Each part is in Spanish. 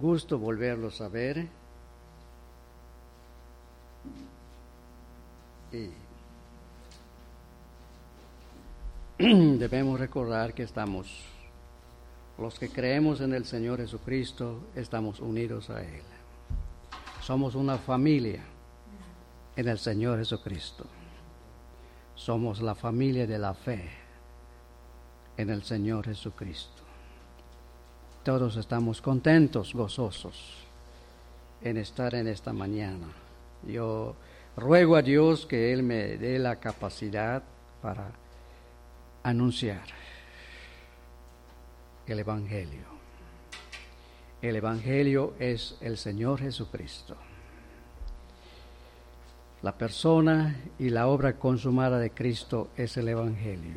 Gusto volverlos a ver. Y debemos recordar que estamos, los que creemos en el Señor Jesucristo, estamos unidos a Él. Somos una familia en el Señor Jesucristo. Somos la familia de la fe en el Señor Jesucristo. Todos estamos contentos, gozosos en estar en esta mañana. Yo ruego a Dios que Él me dé la capacidad para anunciar el Evangelio. El Evangelio es el Señor Jesucristo. La persona y la obra consumada de Cristo es el Evangelio.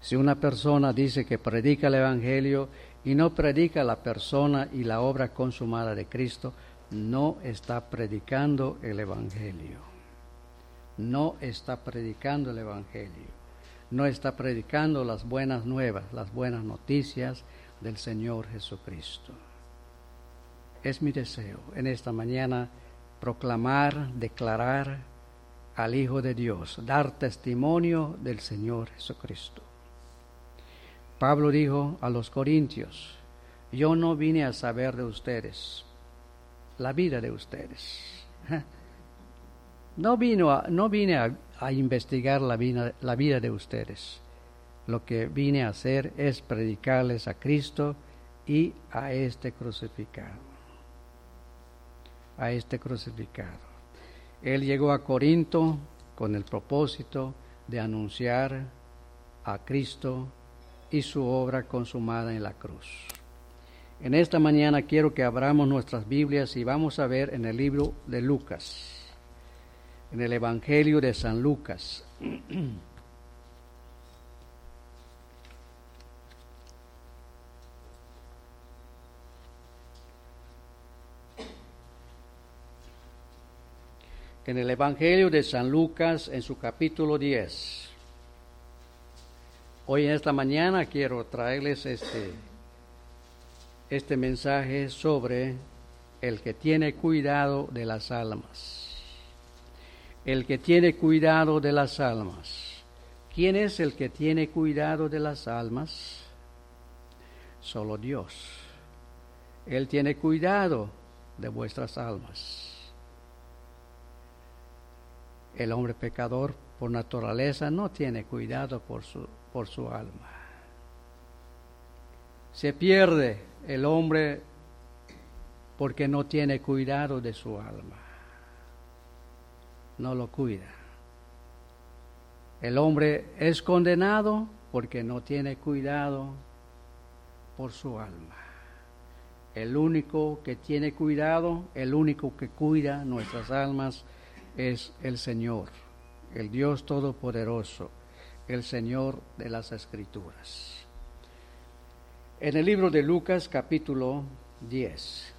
Si una persona dice que predica el Evangelio y no predica la persona y la obra consumada de Cristo, no está predicando el Evangelio. No está predicando el Evangelio. No está predicando las buenas nuevas, las buenas noticias del Señor Jesucristo. Es mi deseo en esta mañana proclamar, declarar al Hijo de Dios, dar testimonio del Señor Jesucristo. Pablo dijo a los corintios, yo no vine a saber de ustedes, la vida de ustedes. No, vino a, no vine a, investigar la vida, la vida de ustedes. Lo que vine a hacer es predicarles a Cristo y a este crucificado. A este crucificado. Él llegó a Corinto con el propósito de anunciar a Cristo y su obra consumada en la cruz. En esta mañana quiero que abramos nuestras Biblias y vamos a ver en el libro de Lucas, en el Evangelio de San Lucas. En el Evangelio de San Lucas, en su capítulo 10. Hoy en esta mañana quiero traerles este, este mensaje sobre el que tiene cuidado de las almas. El que tiene cuidado de las almas. ¿Quién es el que tiene cuidado de las almas? Solo Dios. Él tiene cuidado de vuestras almas. El hombre pecador por naturaleza no tiene cuidado por su por su alma. Se pierde el hombre porque no tiene cuidado de su alma. No lo cuida. El hombre es condenado porque no tiene cuidado por su alma. El único que tiene cuidado, el único que cuida nuestras almas es el Señor, el Dios Todopoderoso el Señor de las Escrituras. En el libro de Lucas capítulo 10,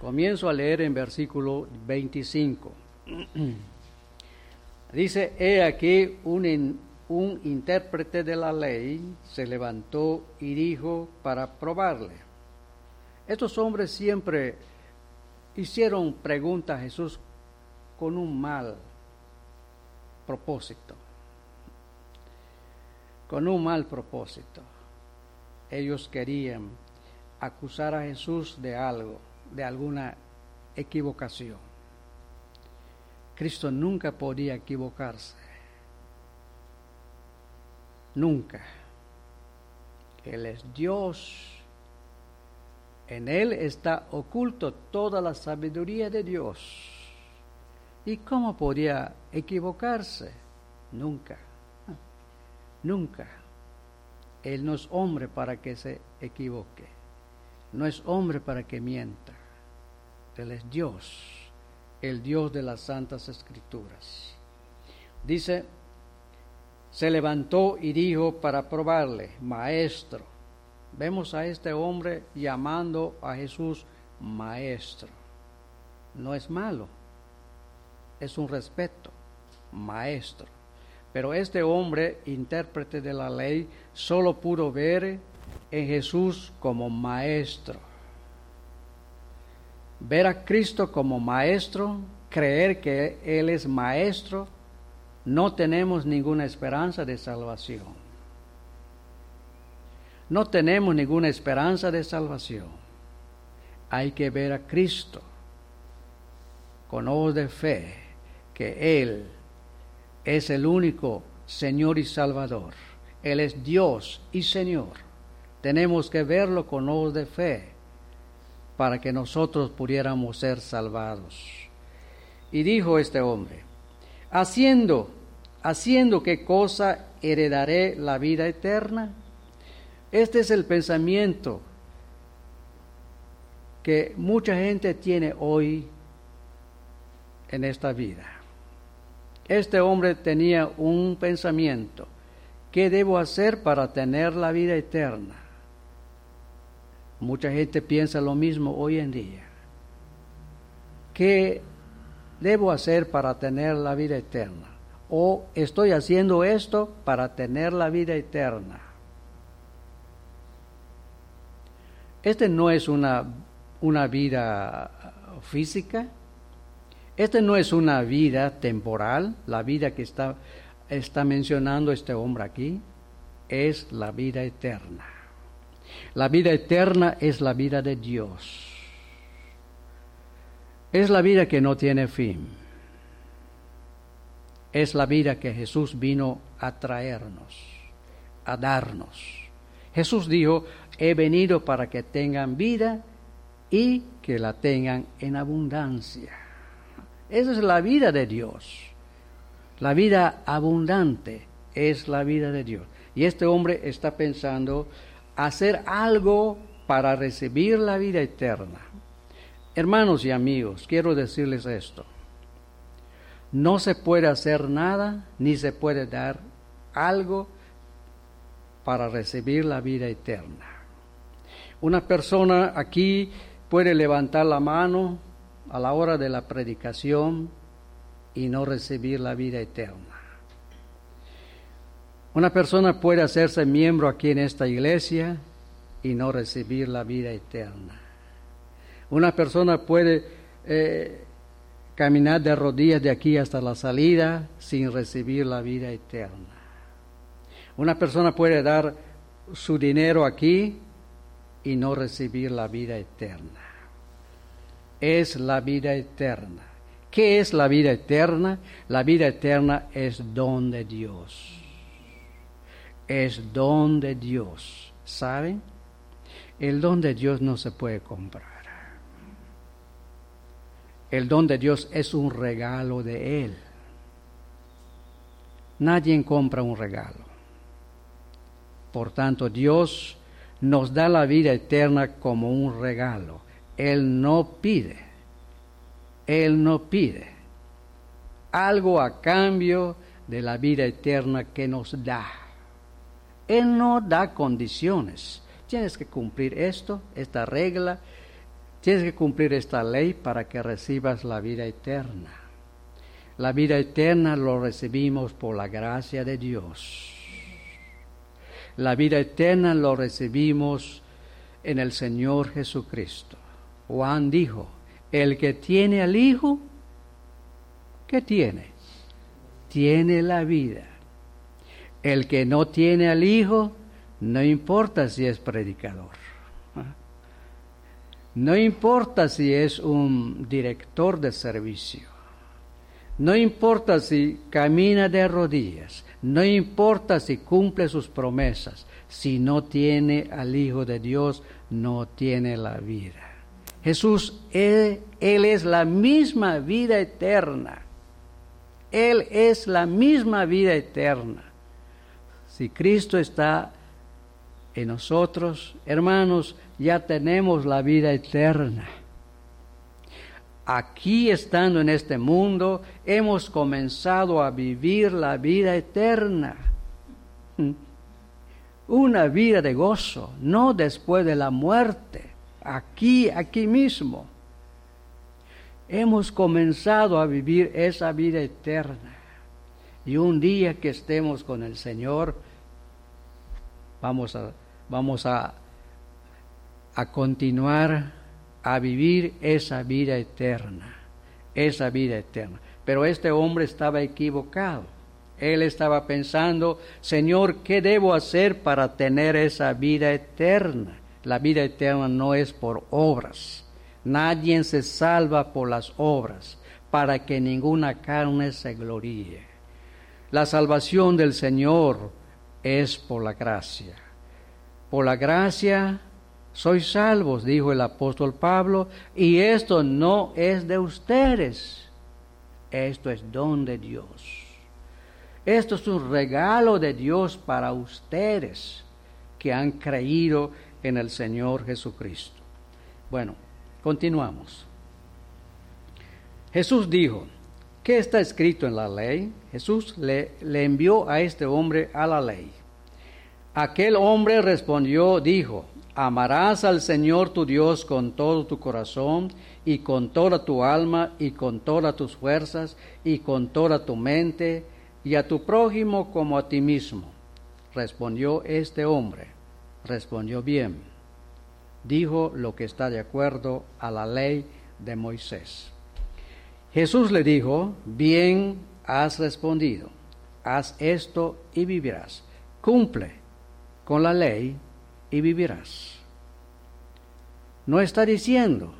comienzo a leer en versículo 25. Dice, he aquí un, un intérprete de la ley se levantó y dijo para probarle. Estos hombres siempre hicieron preguntas a Jesús con un mal propósito con un mal propósito. Ellos querían acusar a Jesús de algo, de alguna equivocación. Cristo nunca podía equivocarse. Nunca. Él es Dios. En Él está oculto toda la sabiduría de Dios. ¿Y cómo podía equivocarse? Nunca. Nunca. Él no es hombre para que se equivoque. No es hombre para que mienta. Él es Dios, el Dios de las santas escrituras. Dice, se levantó y dijo para probarle, maestro. Vemos a este hombre llamando a Jesús maestro. No es malo, es un respeto, maestro. Pero este hombre, intérprete de la ley, solo pudo ver en Jesús como maestro. ver a Cristo como maestro, creer que Él es maestro, no tenemos ninguna esperanza de salvación. No tenemos ninguna esperanza de salvación. Hay que ver a Cristo con ojos de fe, que Él es el único Señor y Salvador. Él es Dios y Señor. Tenemos que verlo con ojos de fe para que nosotros pudiéramos ser salvados. Y dijo este hombre, haciendo, haciendo qué cosa heredaré la vida eterna. Este es el pensamiento que mucha gente tiene hoy en esta vida. Este hombre tenía un pensamiento, ¿qué debo hacer para tener la vida eterna? Mucha gente piensa lo mismo hoy en día. ¿Qué debo hacer para tener la vida eterna? ¿O estoy haciendo esto para tener la vida eterna? Este no es una, una vida física, este no es una vida temporal, la vida que está, está mencionando este hombre aquí, es la vida eterna. La vida eterna es la vida de Dios. Es la vida que no tiene fin. Es la vida que Jesús vino a traernos, a darnos. Jesús dijo, he venido para que tengan vida y que la tengan en abundancia. Esa es la vida de Dios. La vida abundante es la vida de Dios. Y este hombre está pensando hacer algo para recibir la vida eterna. Hermanos y amigos, quiero decirles esto. No se puede hacer nada ni se puede dar algo para recibir la vida eterna. Una persona aquí puede levantar la mano a la hora de la predicación y no recibir la vida eterna. Una persona puede hacerse miembro aquí en esta iglesia y no recibir la vida eterna. Una persona puede eh, caminar de rodillas de aquí hasta la salida sin recibir la vida eterna. Una persona puede dar su dinero aquí y no recibir la vida eterna. Es la vida eterna. ¿Qué es la vida eterna? La vida eterna es don de Dios. Es don de Dios. ¿Saben? El don de Dios no se puede comprar. El don de Dios es un regalo de Él. Nadie compra un regalo. Por tanto, Dios nos da la vida eterna como un regalo. Él no pide, Él no pide algo a cambio de la vida eterna que nos da. Él no da condiciones. Tienes que cumplir esto, esta regla, tienes que cumplir esta ley para que recibas la vida eterna. La vida eterna lo recibimos por la gracia de Dios. La vida eterna lo recibimos en el Señor Jesucristo. Juan dijo, el que tiene al Hijo, ¿qué tiene? Tiene la vida. El que no tiene al Hijo, no importa si es predicador. No importa si es un director de servicio. No importa si camina de rodillas. No importa si cumple sus promesas, si no tiene al Hijo de Dios, no tiene la vida. Jesús, él, él, es la misma vida eterna. Él es la misma vida eterna. Si Cristo está en nosotros, hermanos, ya tenemos la vida eterna aquí estando en este mundo, hemos comenzado a vivir la vida eterna. Una vida de gozo, no después de la muerte, aquí, aquí mismo. Hemos comenzado a vivir esa vida eterna. Y un día que estemos con el Señor, vamos a, vamos a, a continuar a vivir esa vida eterna, esa vida eterna. Pero este hombre estaba equivocado. Él estaba pensando, Señor, ¿qué debo hacer para tener esa vida eterna? La vida eterna no es por obras. Nadie se salva por las obras, para que ninguna carne se gloríe. La salvación del Señor es por la gracia. Por la gracia sois salvos, dijo el apóstol Pablo, y esto no es de ustedes, esto es don de Dios. Esto es un regalo de Dios para ustedes que han creído en el Señor Jesucristo. Bueno, continuamos. Jesús dijo, ¿qué está escrito en la ley? Jesús le, envió a este hombre a la ley. Aquel hombre respondió, dijo, amarás al Señor tu Dios con todo tu corazón y con toda tu alma y con todas tus fuerzas y con toda tu mente y a tu prójimo como a ti mismo. Respondió este hombre, respondió bien, dijo lo que está de acuerdo a la ley de Moisés. Jesús le dijo, bien has respondido, haz esto y vivirás. Cumple con la ley y vivirás. No está diciendo,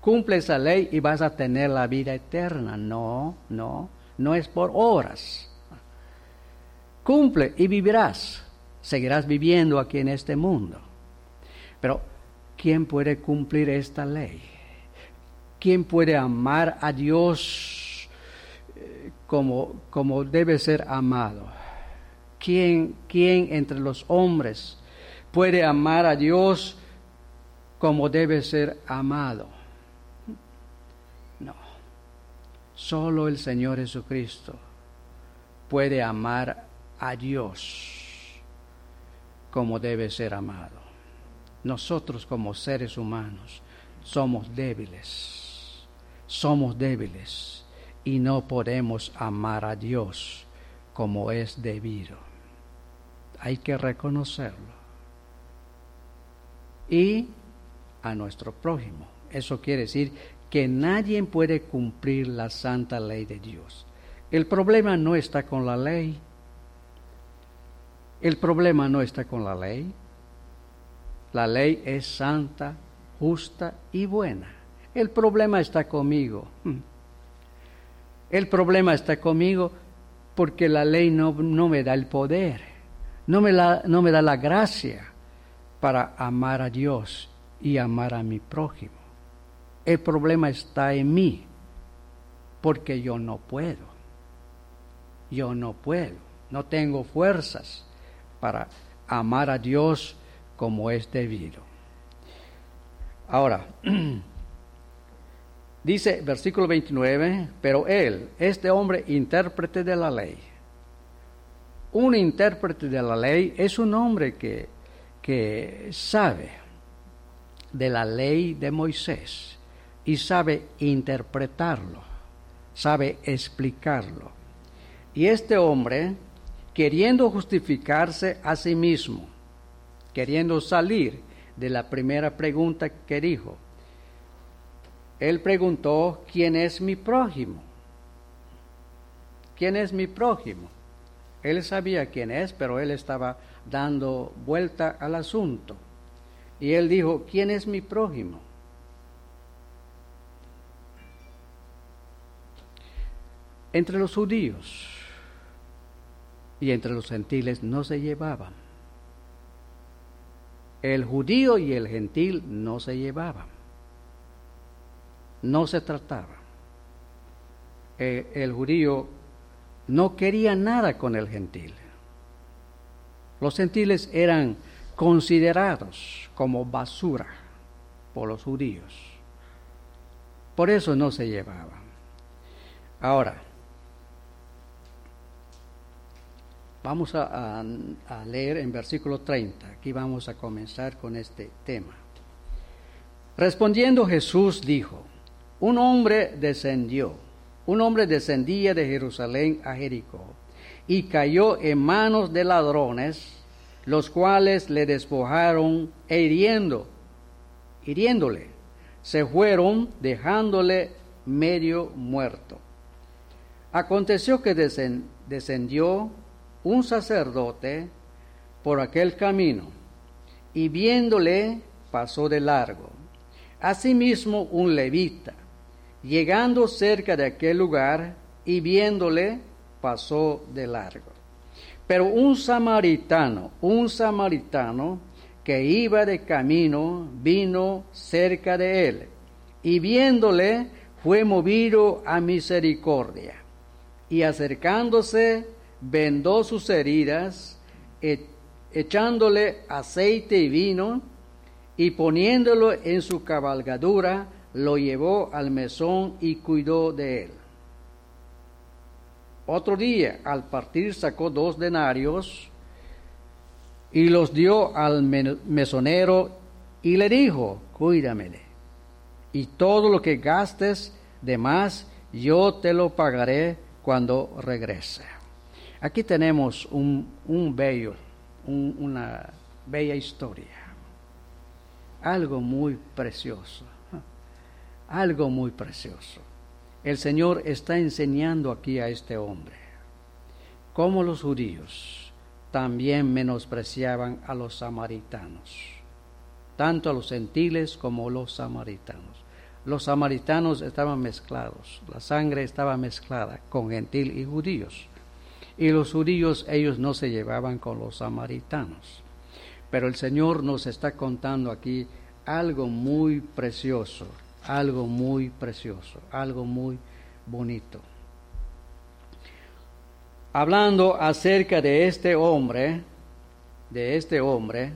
cumple esa ley y vas a tener la vida eterna. No, no, no es por horas. Cumple y vivirás. Seguirás viviendo aquí en este mundo. Pero, ¿quién puede cumplir esta ley? ¿Quién puede amar a Dios eh, como, como debe ser amado? ¿Quién, ¿Quién entre los hombres puede amar a Dios como debe ser amado? No. Solo el Señor Jesucristo puede amar a Dios como debe ser amado. Nosotros como seres humanos somos débiles, somos débiles y no podemos amar a Dios como es debido. Hay que reconocerlo. Y a nuestro prójimo. Eso quiere decir que nadie puede cumplir la santa ley de Dios. El problema no está con la ley. El problema no está con la ley. La ley es santa, justa y buena. El problema está conmigo. El problema está conmigo porque la ley no, no me da el poder, no me, la, no me da la gracia para amar a Dios y amar a mi prójimo. El problema está en mí, porque yo no puedo. Yo no puedo, no tengo fuerzas para amar a Dios como es debido. Ahora, dice versículo 29, pero él, este hombre intérprete de la ley, un intérprete de la ley es un hombre que, que sabe de la ley de Moisés y sabe interpretarlo, sabe explicarlo. Y este hombre, queriendo justificarse a sí mismo, queriendo salir de la primera pregunta que dijo, él preguntó, ¿quién es mi prójimo? ¿Quién es mi prójimo? Él sabía quién es, pero él estaba dando vuelta al asunto. Y él dijo, ¿quién es mi prójimo? Entre los judíos y entre los gentiles no se llevaban. El judío y el gentil no se llevaban. No se trataba. Eh, el judío no quería nada con el gentil. Los gentiles eran considerados como basura por los judíos. Por eso no se llevaban. Ahora, Vamos a, leer en versículo 30. Aquí vamos a comenzar con este tema. Respondiendo Jesús dijo, un hombre descendió, un hombre descendía de Jerusalén a Jericó y cayó en manos de ladrones, los cuales le despojaron e hiriendo, hiriéndole, se fueron dejándole medio muerto. Aconteció que descendió un sacerdote por aquel camino y viéndole pasó de largo. Asimismo un levita, llegando cerca de aquel lugar y viéndole pasó de largo. Pero un samaritano, un samaritano que iba de camino, vino cerca de él y viéndole fue movido a misericordia y acercándose vendó sus heridas, e, echándole aceite y vino y poniéndolo en su cabalgadura, lo llevó al mesón y cuidó de él. Otro día, al partir, sacó dos denarios y los dio al mesonero y le dijo, cuídame y todo lo que gastes de más, yo te lo pagaré cuando regrese. Aquí tenemos un, bello, una bella historia, algo muy precioso, algo muy precioso el Señor está enseñando aquí a este hombre cómo los judíos también menospreciaban a los samaritanos, tanto a los gentiles como a los samaritanos. Los samaritanos estaban mezclados, la sangre estaba mezclada con gentil y judíos. Y los judíos ellos no se llevaban con los samaritanos. Pero el Señor nos está contando aquí algo muy precioso algo muy precioso, algo muy bonito. Hablando acerca de este hombre, de este hombre,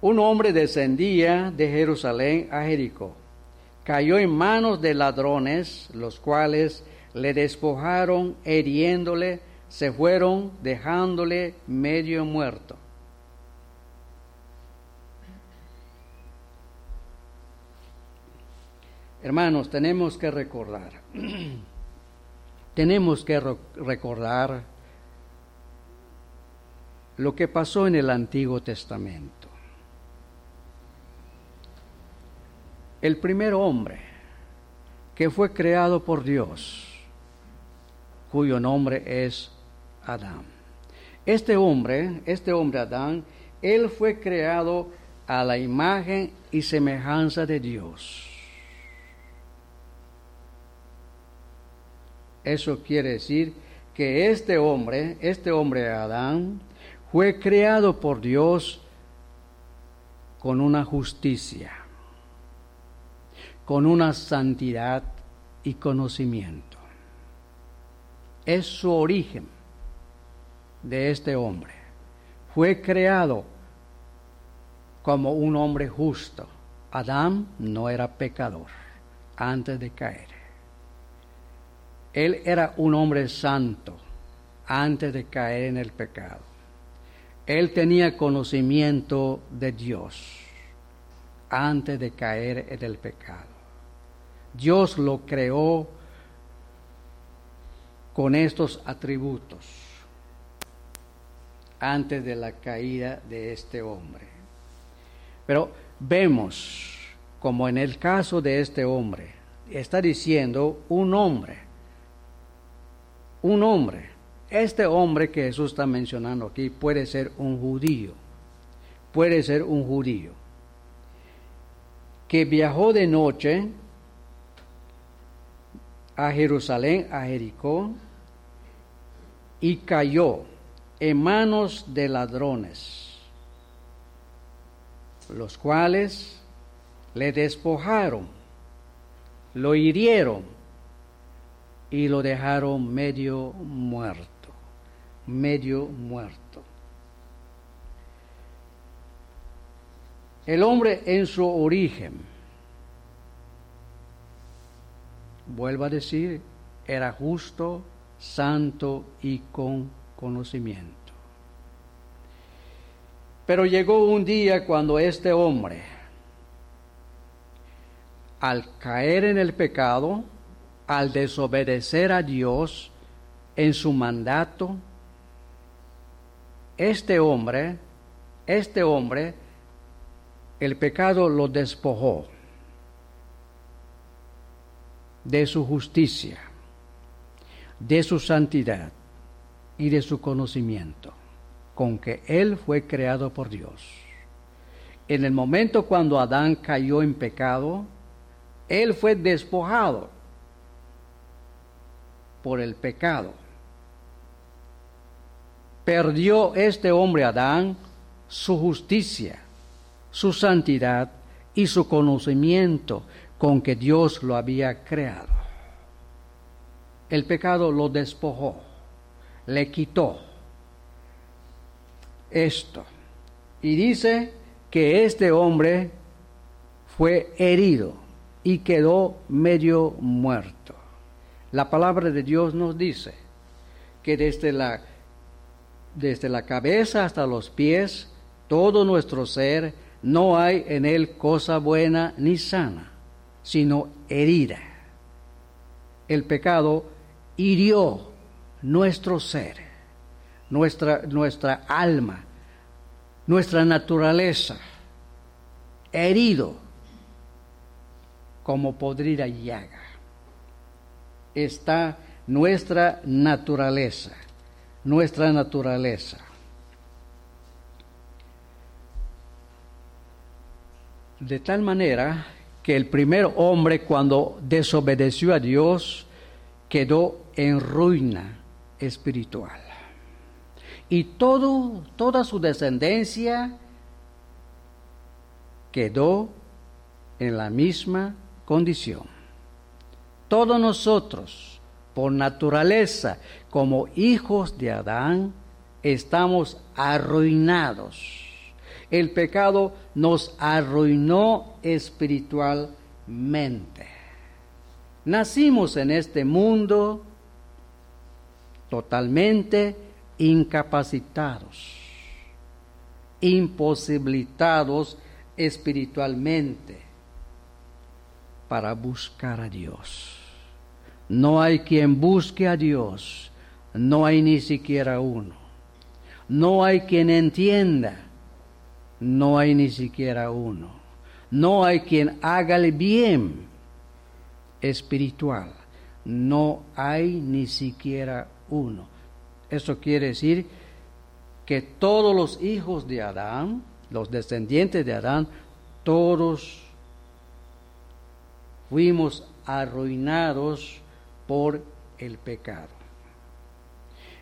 un hombre descendía de Jerusalén a Jericó, cayó en manos de ladrones, los cuales le despojaron, heriéndole, se fueron dejándole medio muerto. Hermanos, tenemos que recordar, tenemos que recordar lo que pasó en el Antiguo Testamento. El primer hombre que fue creado por Dios, cuyo nombre es Adán. Este hombre, este hombre Adán, él fue creado a la imagen y semejanza de Dios. Eso quiere decir que este hombre, este hombre Adán, fue creado por Dios con una justicia, con una santidad y conocimiento. Es su origen de este hombre. Fue creado como un hombre justo. Adán no era pecador antes de caer. Él era un hombre santo antes de caer en el pecado. Él tenía conocimiento de Dios antes de caer en el pecado. Dios lo creó con estos atributos antes de la caída de este hombre. Pero vemos como en el caso de este hombre, está diciendo un hombre un hombre. Este hombre que Jesús está mencionando aquí puede ser un judío, puede ser un judío, que viajó de noche a Jerusalén, a Jericó, y cayó en manos de ladrones, los cuales le despojaron, lo hirieron y lo dejaron medio muerto, medio muerto. El hombre en su origen, vuelvo a decir, era justo, santo y con conocimiento. Pero llegó un día cuando este hombre, al caer en el pecado, al desobedecer a Dios en su mandato, este hombre, este hombre el pecado lo despojó de su justicia, de su santidad y de su conocimiento, con que Él fue creado por Dios. En el momento cuando Adán cayó en pecado, Él fue despojado por el pecado. Perdió este hombre Adán su justicia, su santidad y su conocimiento con que Dios lo había creado. El pecado lo despojó, le quitó esto. Y dice que este hombre fue herido y quedó medio muerto. La palabra de Dios nos dice que desde la, desde la cabeza hasta los pies, todo nuestro ser, no hay en él cosa buena ni sana, sino herida. El pecado hirió nuestro ser, nuestra, nuestra alma, nuestra naturaleza, herido como podrida llaga está nuestra naturaleza, nuestra naturaleza. De tal manera que el primer hombre cuando desobedeció a Dios quedó en ruina espiritual. Y todo, toda su descendencia quedó en la misma condición todos nosotros, por naturaleza, como hijos de Adán, estamos arruinados. El pecado nos arruinó espiritualmente. Nacimos en este mundo totalmente incapacitados, imposibilitados espiritualmente para buscar a Dios. No hay quien busque a Dios, no hay ni siquiera uno. No hay quien entienda, no hay ni siquiera uno. No hay quien haga el bien espiritual, no hay ni siquiera uno. Eso quiere decir que todos los hijos de Adán, los descendientes de Adán, todos fuimos arruinados por el pecado.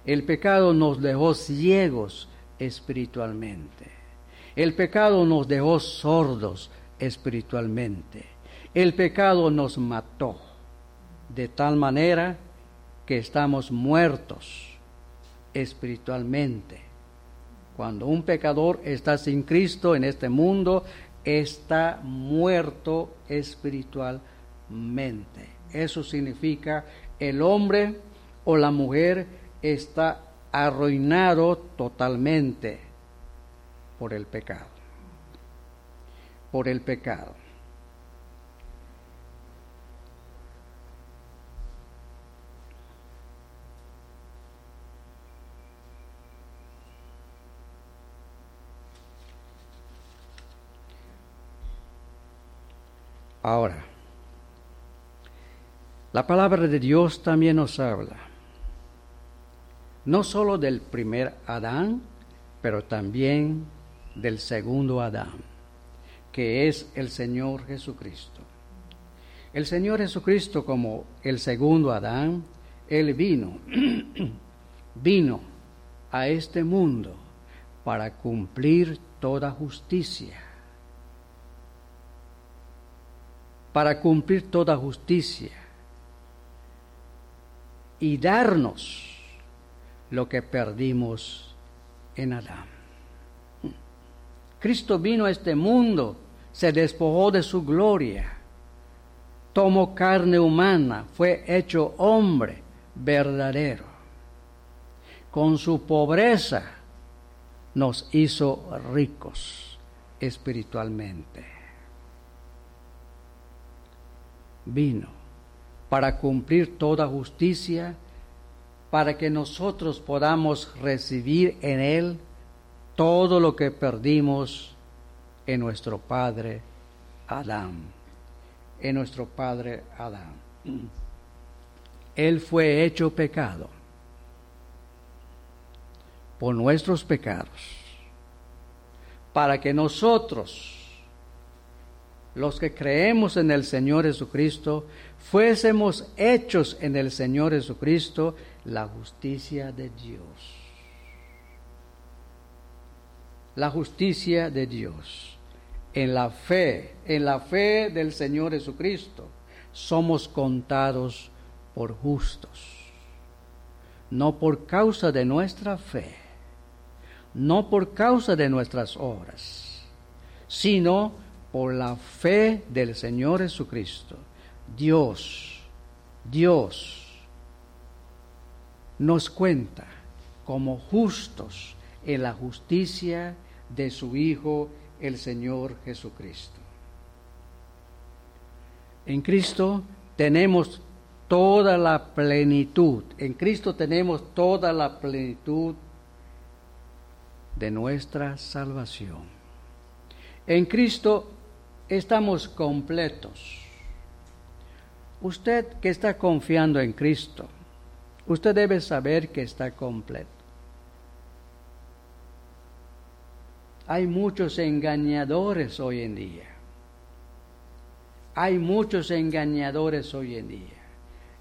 El pecado nos dejó ciegos espiritualmente. El pecado nos dejó sordos espiritualmente. El pecado nos mató de tal manera que estamos muertos espiritualmente. Cuando un pecador está sin Cristo en este mundo, está muerto espiritualmente. Eso significa el hombre o la mujer está arruinado totalmente por el pecado. Por el pecado. Ahora, la palabra de Dios también nos habla, no solo del primer Adán, pero también del segundo Adán, que es el Señor Jesucristo. El Señor Jesucristo como el segundo Adán, Él vino, vino a este mundo para cumplir toda justicia, para cumplir toda justicia y darnos lo que perdimos en Adán. Cristo vino a este mundo, se despojó de su gloria, tomó carne humana, fue hecho hombre verdadero. Con su pobreza nos hizo ricos espiritualmente. Vino para cumplir toda justicia, para que nosotros podamos recibir en Él todo lo que perdimos en nuestro padre Adán. En nuestro padre Adán. Él fue hecho pecado por nuestros pecados, para que nosotros, los que creemos en el Señor Jesucristo, fuésemos hechos en el Señor Jesucristo la justicia de Dios. La justicia de Dios. En la fe, en la fe del Señor Jesucristo, somos contados por justos. No por causa de nuestra fe, no por causa de nuestras obras, sino por la fe del Señor Jesucristo Dios, Dios nos cuenta como justos en la justicia de su Hijo, el Señor Jesucristo. En Cristo tenemos toda la plenitud, en Cristo tenemos toda la plenitud de nuestra salvación. En Cristo estamos completos Usted que está confiando en Cristo, usted debe saber que está completo. Hay muchos engañadores hoy en día. Hay muchos engañadores hoy en día.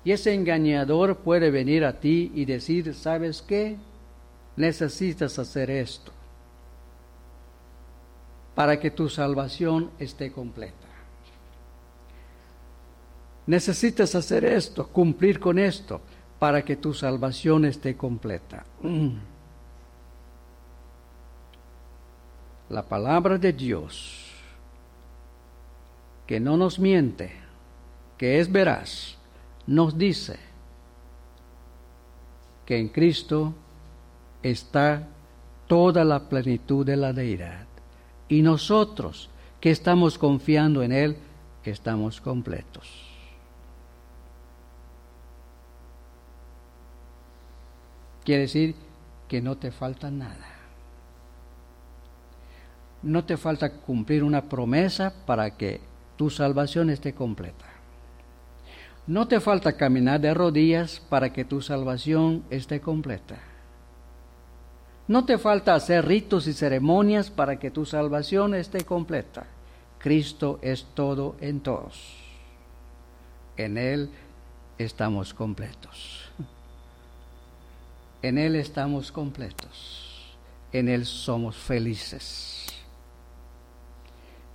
Y ese engañador puede venir a ti y decir, ¿sabes qué? Necesitas hacer esto para que tu salvación esté completa. Necesitas hacer esto, cumplir con esto, para que tu salvación esté completa. Mm. La palabra de Dios, que no nos miente, que es veraz, nos dice que en Cristo está toda la plenitud de la deidad. Y nosotros que estamos confiando en Él, estamos completos. Quiere decir que no te falta nada. No te falta cumplir una promesa para que tu salvación esté completa. No te falta caminar de rodillas para que tu salvación esté completa. No te falta hacer ritos y ceremonias para que tu salvación esté completa. Cristo es todo en todos. En Él estamos completos. En Él estamos completos. En Él somos felices.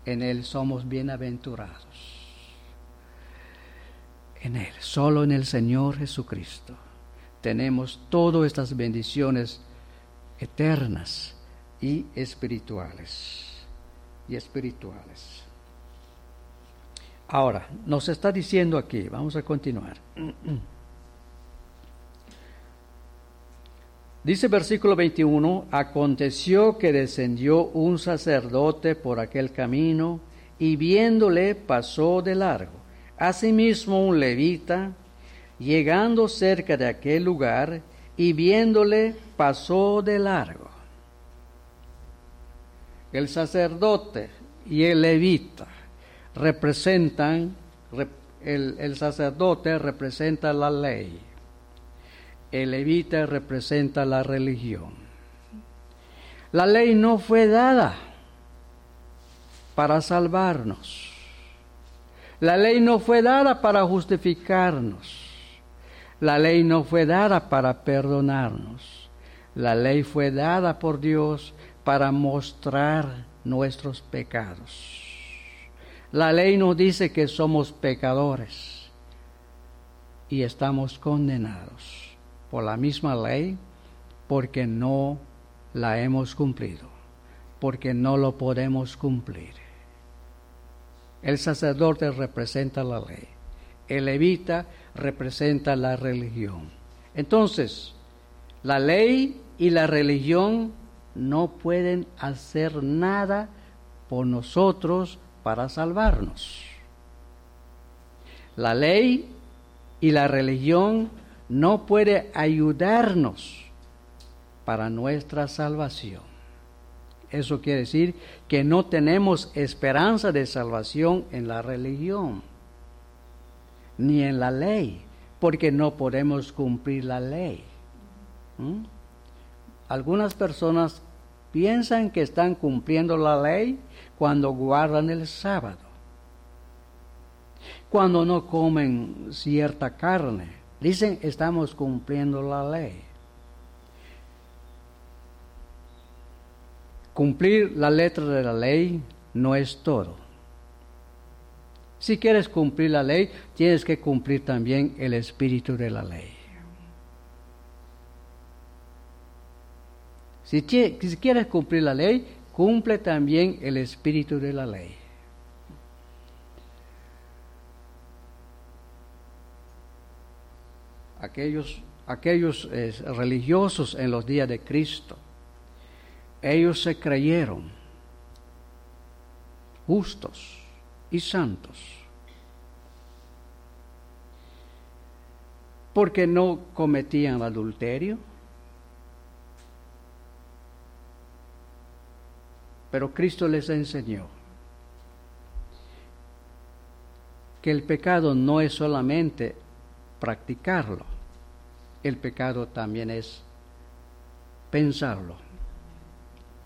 En Él somos bienaventurados. En Él, solo en el Señor Jesucristo, tenemos todas estas bendiciones eternas y espirituales. Y espirituales. Ahora, nos está diciendo aquí, vamos a continuar. Dice versículo 21, aconteció que descendió un sacerdote por aquel camino y viéndole pasó de largo. Asimismo un levita, llegando cerca de aquel lugar y viéndole pasó de largo. El sacerdote y el levita representan, el, el sacerdote representa la ley el levita representa la religión. La ley no fue dada para salvarnos. La ley no fue dada para justificarnos. La ley no fue dada para perdonarnos. La ley fue dada por Dios para mostrar nuestros pecados. La ley nos dice que somos pecadores y estamos condenados por la misma ley porque no la hemos cumplido, porque no lo podemos cumplir. El sacerdote representa la ley, el levita representa la religión. Entonces, la ley y la religión no pueden hacer nada por nosotros para salvarnos. La ley y la religión no puede ayudarnos para nuestra salvación. Eso quiere decir que no tenemos esperanza de salvación en la religión, ni en la ley, porque no podemos cumplir la ley. ¿Mm? Algunas personas piensan que están cumpliendo la ley cuando guardan el sábado, cuando no comen cierta carne. Dicen, estamos cumpliendo la ley. Cumplir la letra de la ley no es todo. Si quieres cumplir la ley, tienes que cumplir también el espíritu de la ley. Si, quieres cumplir la ley, cumple también el espíritu de la ley. Aquellos, aquellos eh, religiosos en los días de Cristo, ellos se creyeron justos y santos. Porque no cometían adulterio, Pero Cristo les enseñó que el pecado no es solamente practicarlo, el pecado también es pensarlo.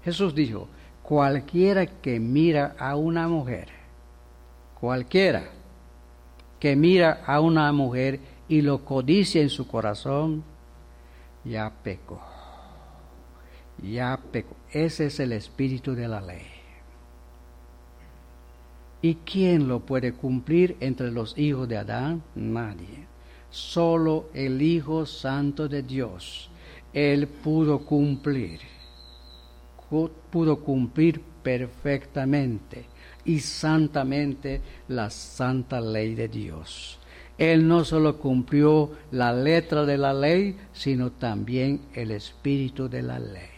Jesús dijo, cualquiera que mira a una mujer, cualquiera que mira a una mujer y lo codicia en su corazón, ya pecó ya pecó. Ese es el espíritu de la ley. ¿Y quién lo puede cumplir entre los hijos de Adán? Nadie. Solo el Hijo Santo de Dios. Él pudo cumplir. Pudo cumplir perfectamente y santamente la santa ley de Dios. Él no solo cumplió la letra de la ley, sino también el espíritu de la ley.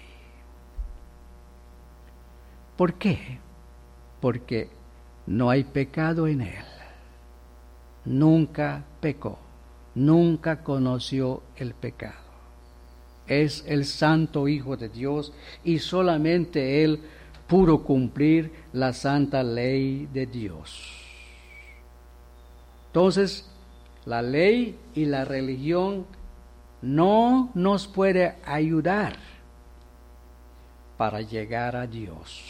¿Por qué? Porque no hay pecado en él. Nunca pecó, nunca conoció el pecado. Es el santo Hijo de Dios y solamente él pudo cumplir la santa ley de Dios. Entonces, la ley y la religión no nos puede ayudar para llegar a Dios.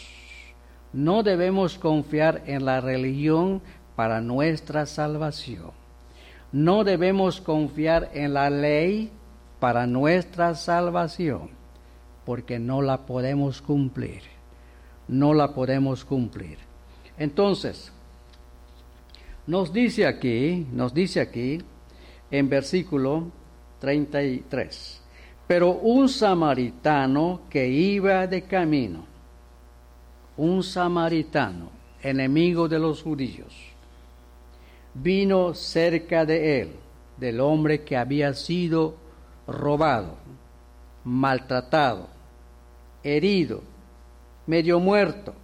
No debemos confiar en la religión para nuestra salvación. No debemos confiar en la ley para nuestra salvación, porque no la podemos cumplir. No la podemos cumplir. Entonces, nos dice aquí, nos dice aquí en versículo 33, pero un samaritano que iba de camino, un samaritano, enemigo de los judíos, vino cerca de él, del hombre que había sido robado, maltratado, herido, medio muerto,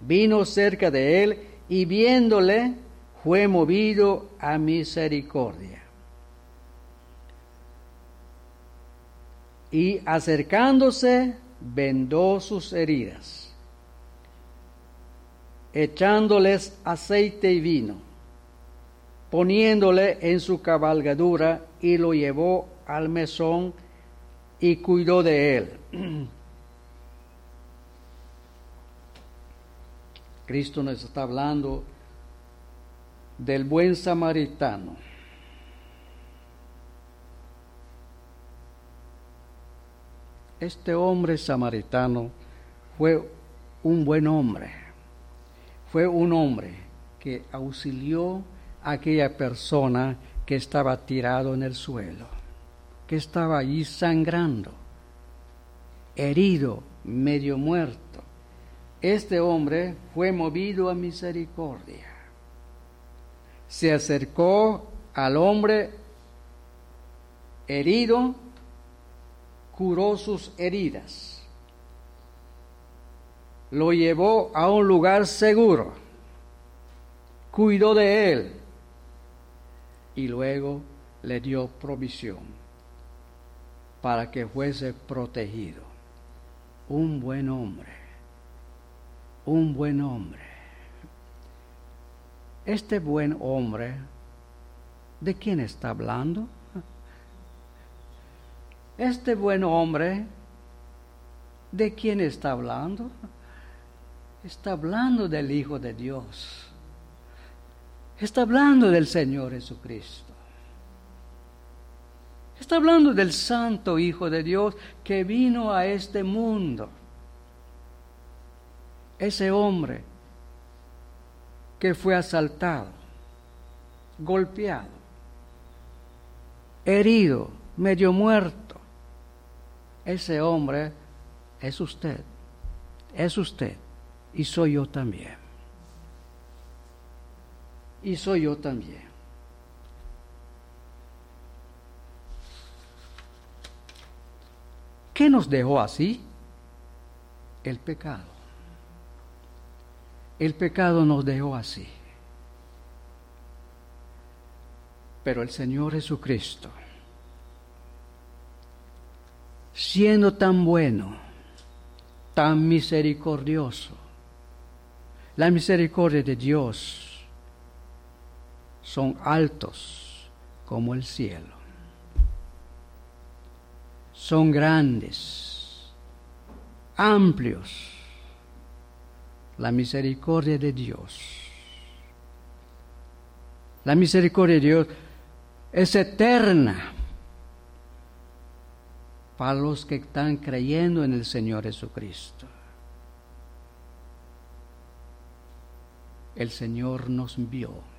vino cerca de él y viéndole fue movido a misericordia. Y acercándose, vendó sus heridas echándoles aceite y vino, poniéndole en su cabalgadura y lo llevó al mesón y cuidó de él. Cristo nos está hablando del buen samaritano. Este hombre samaritano fue un buen hombre fue un hombre que auxilió aquella persona que estaba tirado en el suelo, que estaba allí sangrando, herido, medio muerto. Este hombre fue movido a misericordia. Se acercó al hombre herido, curó sus heridas lo llevó a un lugar seguro, cuidó de él y luego le dio provisión para que fuese protegido. Un buen hombre, un buen hombre. Este buen hombre, ¿de quién está hablando? Este buen hombre, ¿de quién está hablando? Está hablando del Hijo de Dios. Está hablando del Señor Jesucristo. Está hablando del Santo Hijo de Dios que vino a este mundo. Ese hombre que fue asaltado, golpeado, herido, medio muerto. Ese hombre es usted, es usted y soy yo también. Y soy yo también. ¿Qué nos dejó así? El pecado. El pecado nos dejó así. Pero el Señor Jesucristo, siendo tan bueno, tan misericordioso, la misericordia de Dios son altos como el cielo son grandes, amplios. La misericordia de Dios. La misericordia de Dios es eterna para los que están creyendo en el Señor Jesucristo. El Señor nos vio.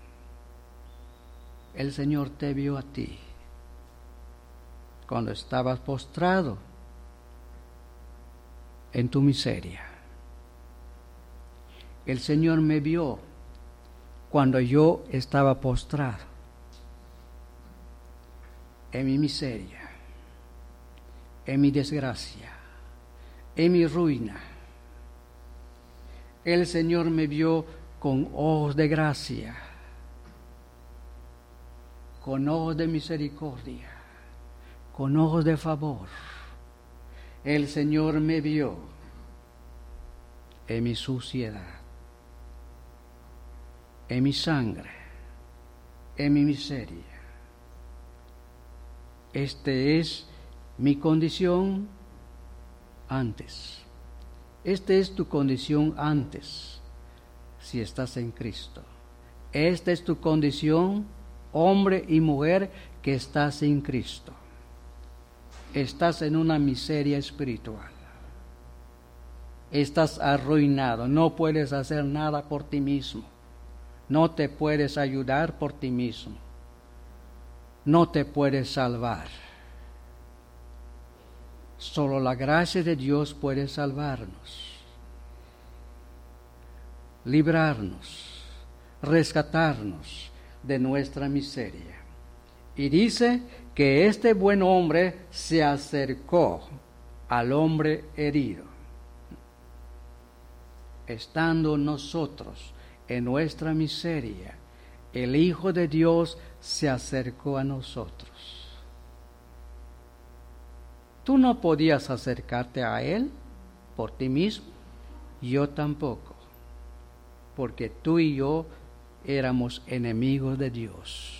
El Señor te vio a ti cuando estabas postrado en tu miseria. El Señor me vio cuando yo estaba postrado en mi miseria, en mi desgracia, en mi ruina. El Señor me vio con ojos de gracia, con ojos de misericordia con ojos de favor. El Señor me vio en mi suciedad, en mi sangre, en mi miseria. Este es mi condición antes. Esta es tu condición antes, si estás en Cristo. Esta es tu condición, hombre y mujer, que estás en Cristo estás en una miseria espiritual. Estás arruinado, no puedes hacer nada por ti mismo. No te puedes ayudar por ti mismo. No te puedes salvar. Solo la gracia de Dios puede salvarnos, librarnos, rescatarnos de nuestra miseria. Y dice que este buen hombre se acercó al hombre herido. Estando nosotros en nuestra miseria, el Hijo de Dios se acercó a nosotros. Tú no podías acercarte a Él por ti mismo, yo tampoco, porque tú y yo éramos enemigos de Dios.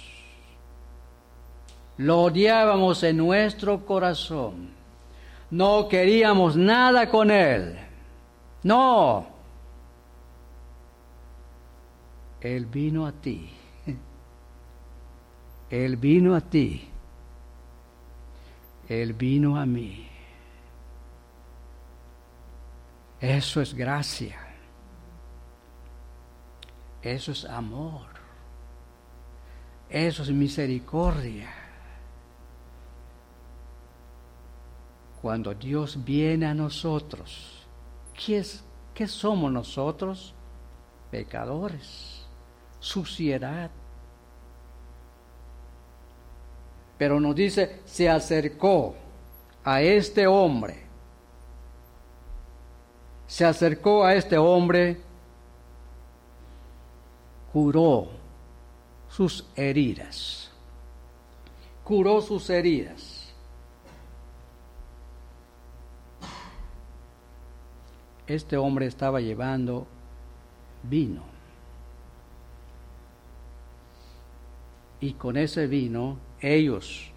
Lo odiábamos en nuestro corazón. No queríamos nada con Él. No. Él vino a ti. Él vino a ti. Él vino a mí. Eso es gracia. Eso es amor. Eso es misericordia. Cuando Dios viene a nosotros, ¿qué, es, somos nosotros? Pecadores, suciedad. Pero nos dice, se acercó a este hombre. Se acercó a este hombre, curó sus heridas. Curó sus heridas. este hombre estaba llevando vino. Y con ese vino ellos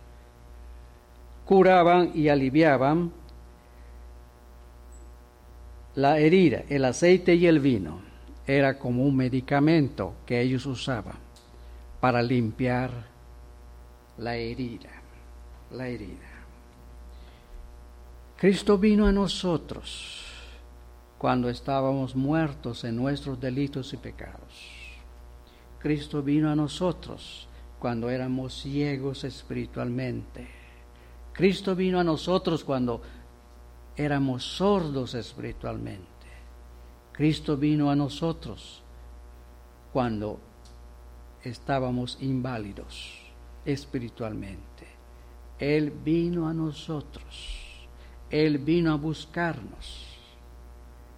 curaban y aliviaban la herida, el aceite y el vino. Era como un medicamento que ellos usaban para limpiar la herida, la herida. Cristo vino a nosotros cuando estábamos muertos en nuestros delitos y pecados. Cristo vino a nosotros cuando éramos ciegos espiritualmente. Cristo vino a nosotros cuando éramos sordos espiritualmente. Cristo vino a nosotros cuando estábamos inválidos espiritualmente. Él vino a nosotros. Él vino a buscarnos.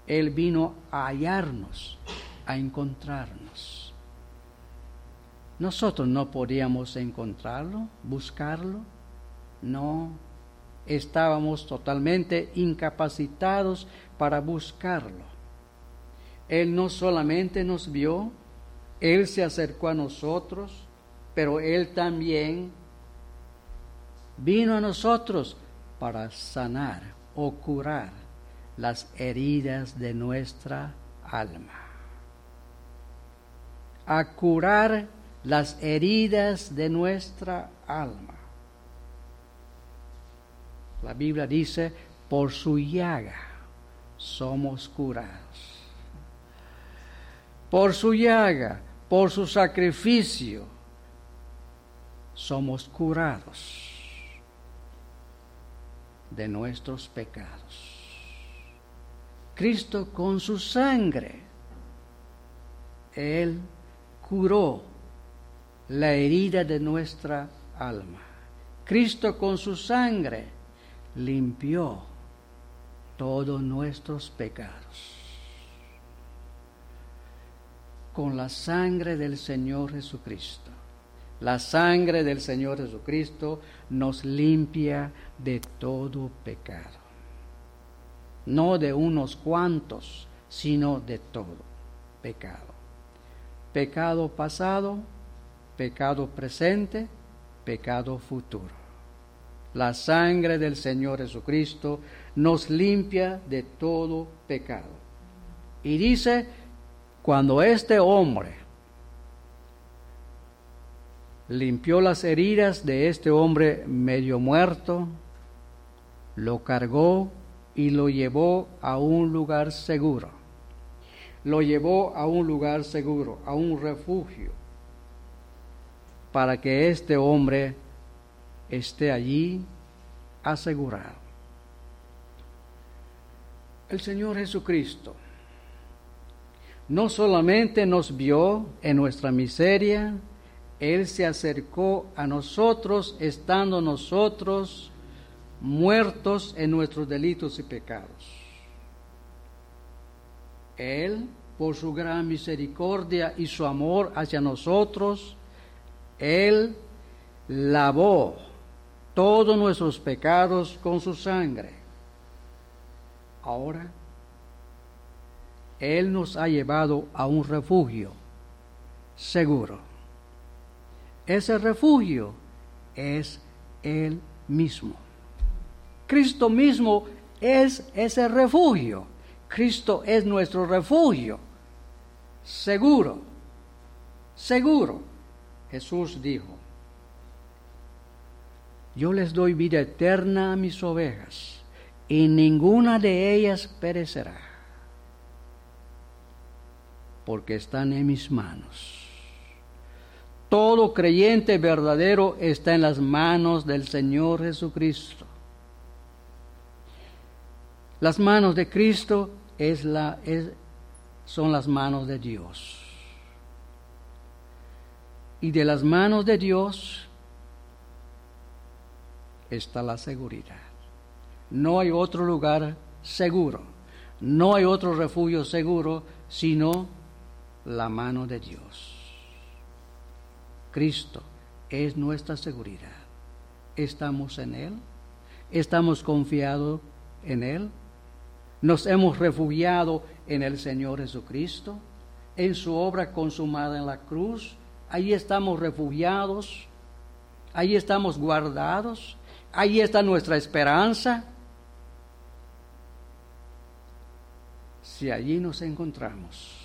Él vino a hallarnos, a encontrarnos. Nosotros no podíamos encontrarlo, buscarlo. No, estábamos totalmente incapacitados para buscarlo. Él no solamente nos vio, Él se acercó a nosotros, pero Él también vino a nosotros para sanar o curar las heridas de nuestra alma. A curar las heridas de nuestra alma. La Biblia dice, por su llaga somos curados. Por su llaga, por su sacrificio, somos curados de nuestros pecados. Cristo con su sangre, Él curó la herida de nuestra alma. Cristo con su sangre limpió todos nuestros pecados. Con la sangre del Señor Jesucristo. La sangre del Señor Jesucristo nos limpia de todo pecado. No de unos cuantos, sino de todo pecado. Pecado pasado, pecado presente, pecado futuro. La sangre del Señor Jesucristo nos limpia de todo pecado. Y dice, cuando este hombre limpió las heridas de este hombre medio muerto, lo cargó y lo llevó a un lugar seguro. Lo llevó a un lugar seguro, a un refugio, para que este hombre esté allí asegurado. El Señor Jesucristo no solamente nos vio en nuestra miseria, Él se acercó a nosotros estando nosotros muertos en nuestros delitos y pecados. Él, por su gran misericordia y su amor hacia nosotros, Él lavó todos nuestros pecados con su sangre. Ahora, Él nos ha llevado a un refugio seguro. Ese refugio es Él mismo. Cristo mismo es ese refugio. Cristo es nuestro refugio. Seguro, seguro. Jesús dijo, yo les doy vida eterna a mis ovejas, y ninguna de ellas perecerá, porque están en mis manos. Todo creyente verdadero está en las manos del Señor Jesucristo. Las manos de Cristo es la, son las manos de Dios. Y de las manos de Dios está la seguridad. No hay otro lugar seguro, no hay otro refugio seguro sino la mano de Dios. Cristo es nuestra seguridad. Estamos en Él, estamos confiados en Él. Nos hemos refugiado en el Señor Jesucristo, en su obra consumada en la cruz. Ahí estamos refugiados, ahí estamos guardados, ahí está nuestra esperanza. Si allí nos encontramos,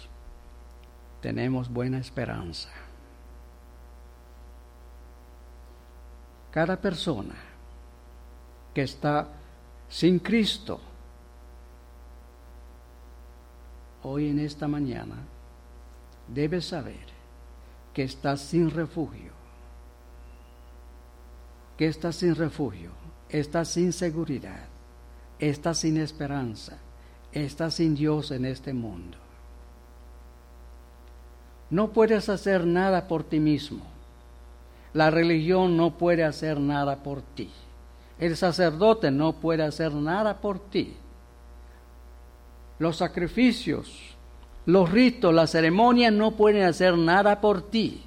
tenemos buena esperanza. Cada persona que está sin Cristo, hoy en esta mañana, debe saber que está sin refugio, que está sin refugio, está sin seguridad, está sin esperanza, Estás sin Dios en este mundo. No puedes hacer nada por ti mismo. La religión no puede hacer nada por ti. El sacerdote no puede hacer nada por ti. Los sacrificios, los ritos, las ceremonias no pueden hacer nada por ti.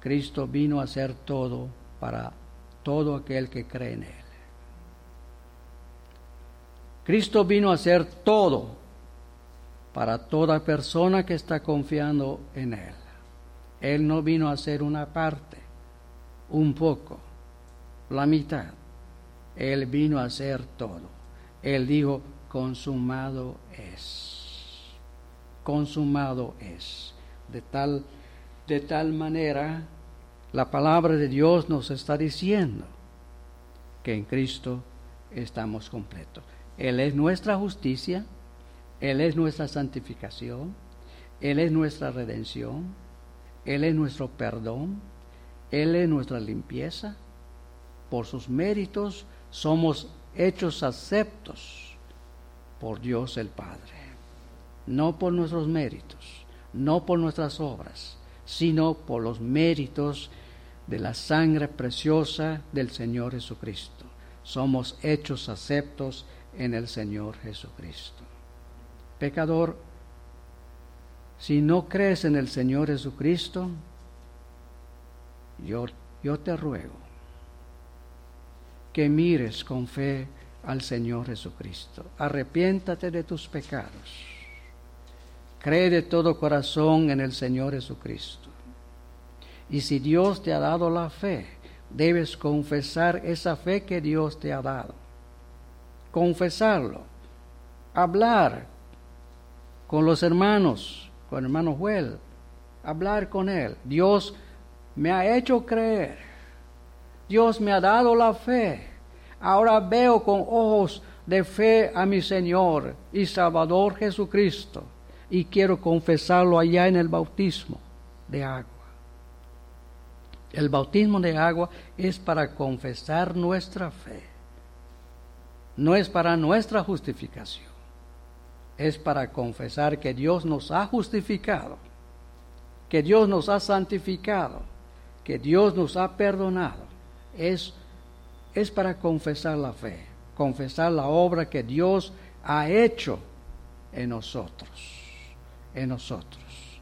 Cristo vino a hacer todo para todo aquel que cree en Él. Cristo vino a hacer todo para toda persona que está confiando en Él. Él no vino a hacer una parte, un poco, la mitad. Él vino a hacer todo. Él dijo, consumado es. Consumado es. De tal, de tal manera, la palabra de Dios nos está diciendo que en Cristo estamos completos. Él es nuestra justicia, Él es nuestra santificación, Él es nuestra redención, Él es nuestro perdón, Él es nuestra limpieza. Por sus méritos somos hechos aceptos por Dios el Padre, no por nuestros méritos, no por nuestras obras, sino por los méritos de la sangre preciosa del Señor Jesucristo. Somos hechos aceptos en el Señor Jesucristo. Pecador, si no crees en el Señor Jesucristo, yo, te ruego que mires con fe al Señor Jesucristo. Arrepiéntate de tus pecados. Cree de todo corazón en el Señor Jesucristo. Y si Dios te ha dado la fe, debes confesar esa fe que Dios te ha dado confesarlo, hablar con los hermanos, con el hermano Joel, hablar con él. Dios me ha hecho creer, Dios me ha dado la fe. Ahora veo con ojos de fe a mi Señor y Salvador Jesucristo y quiero confesarlo allá en el bautismo de agua. El bautismo de agua es para confesar nuestra fe no es para nuestra justificación, es para confesar que Dios nos ha justificado, que Dios nos ha santificado, que Dios nos ha perdonado. Es, es para confesar la fe, confesar la obra que Dios ha hecho en nosotros, en nosotros.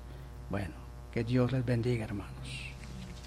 Bueno, que Dios les bendiga, hermanos.